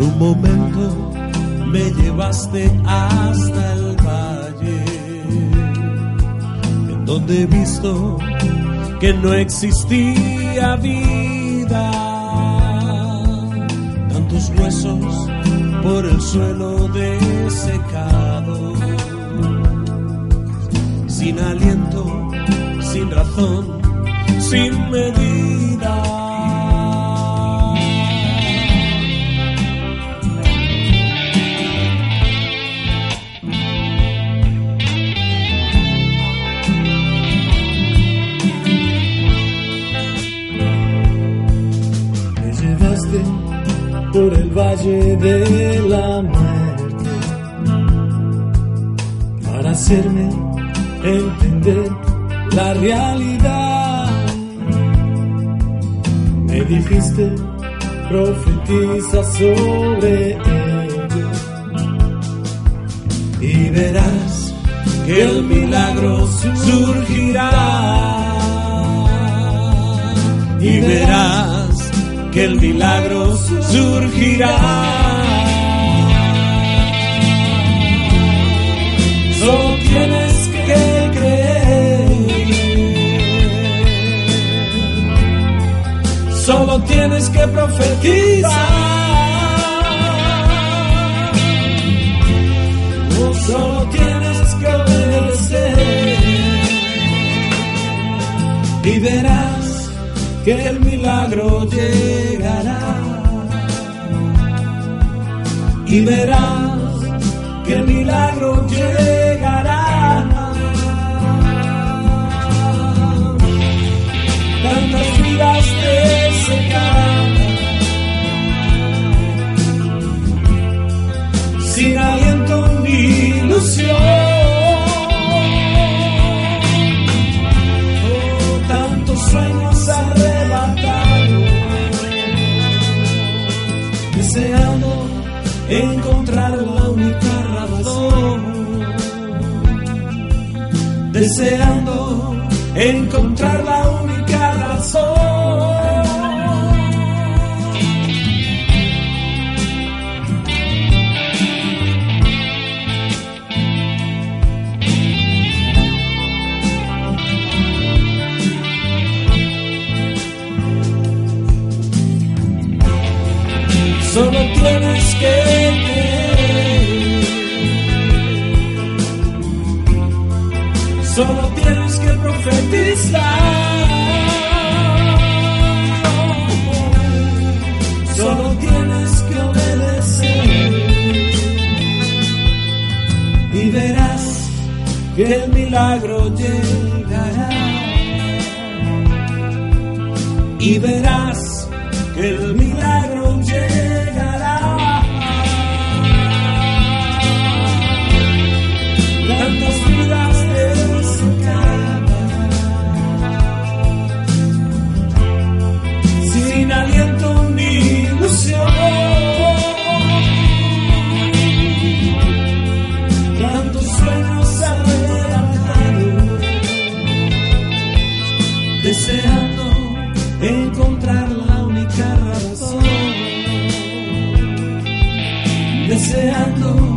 Un momento me llevaste hasta el valle, en donde he visto que no existía vida. Tantos huesos por el suelo desecado, sin aliento, sin razón, sin medida. Por el valle de la muerte para hacerme entender la realidad. Me dijiste, profetiza sobre ello y verás que el milagro surgirá surgirá. Solo tienes que creer, solo tienes que profetizar. Solo tienes que obedecer y verás que el milagro llegará. Y verás que el milagro llegará. Tantas vidas desecadas, sin aliento ni ilusión. Oh, deseando encontrar la única razón, deseando encontrar la única Solo tienes que creer. Solo tienes que profetizar. Solo tienes que obedecer. Y verás que el milagro llegará. Y verás que el milagro deseando encontrar la única razón, deseando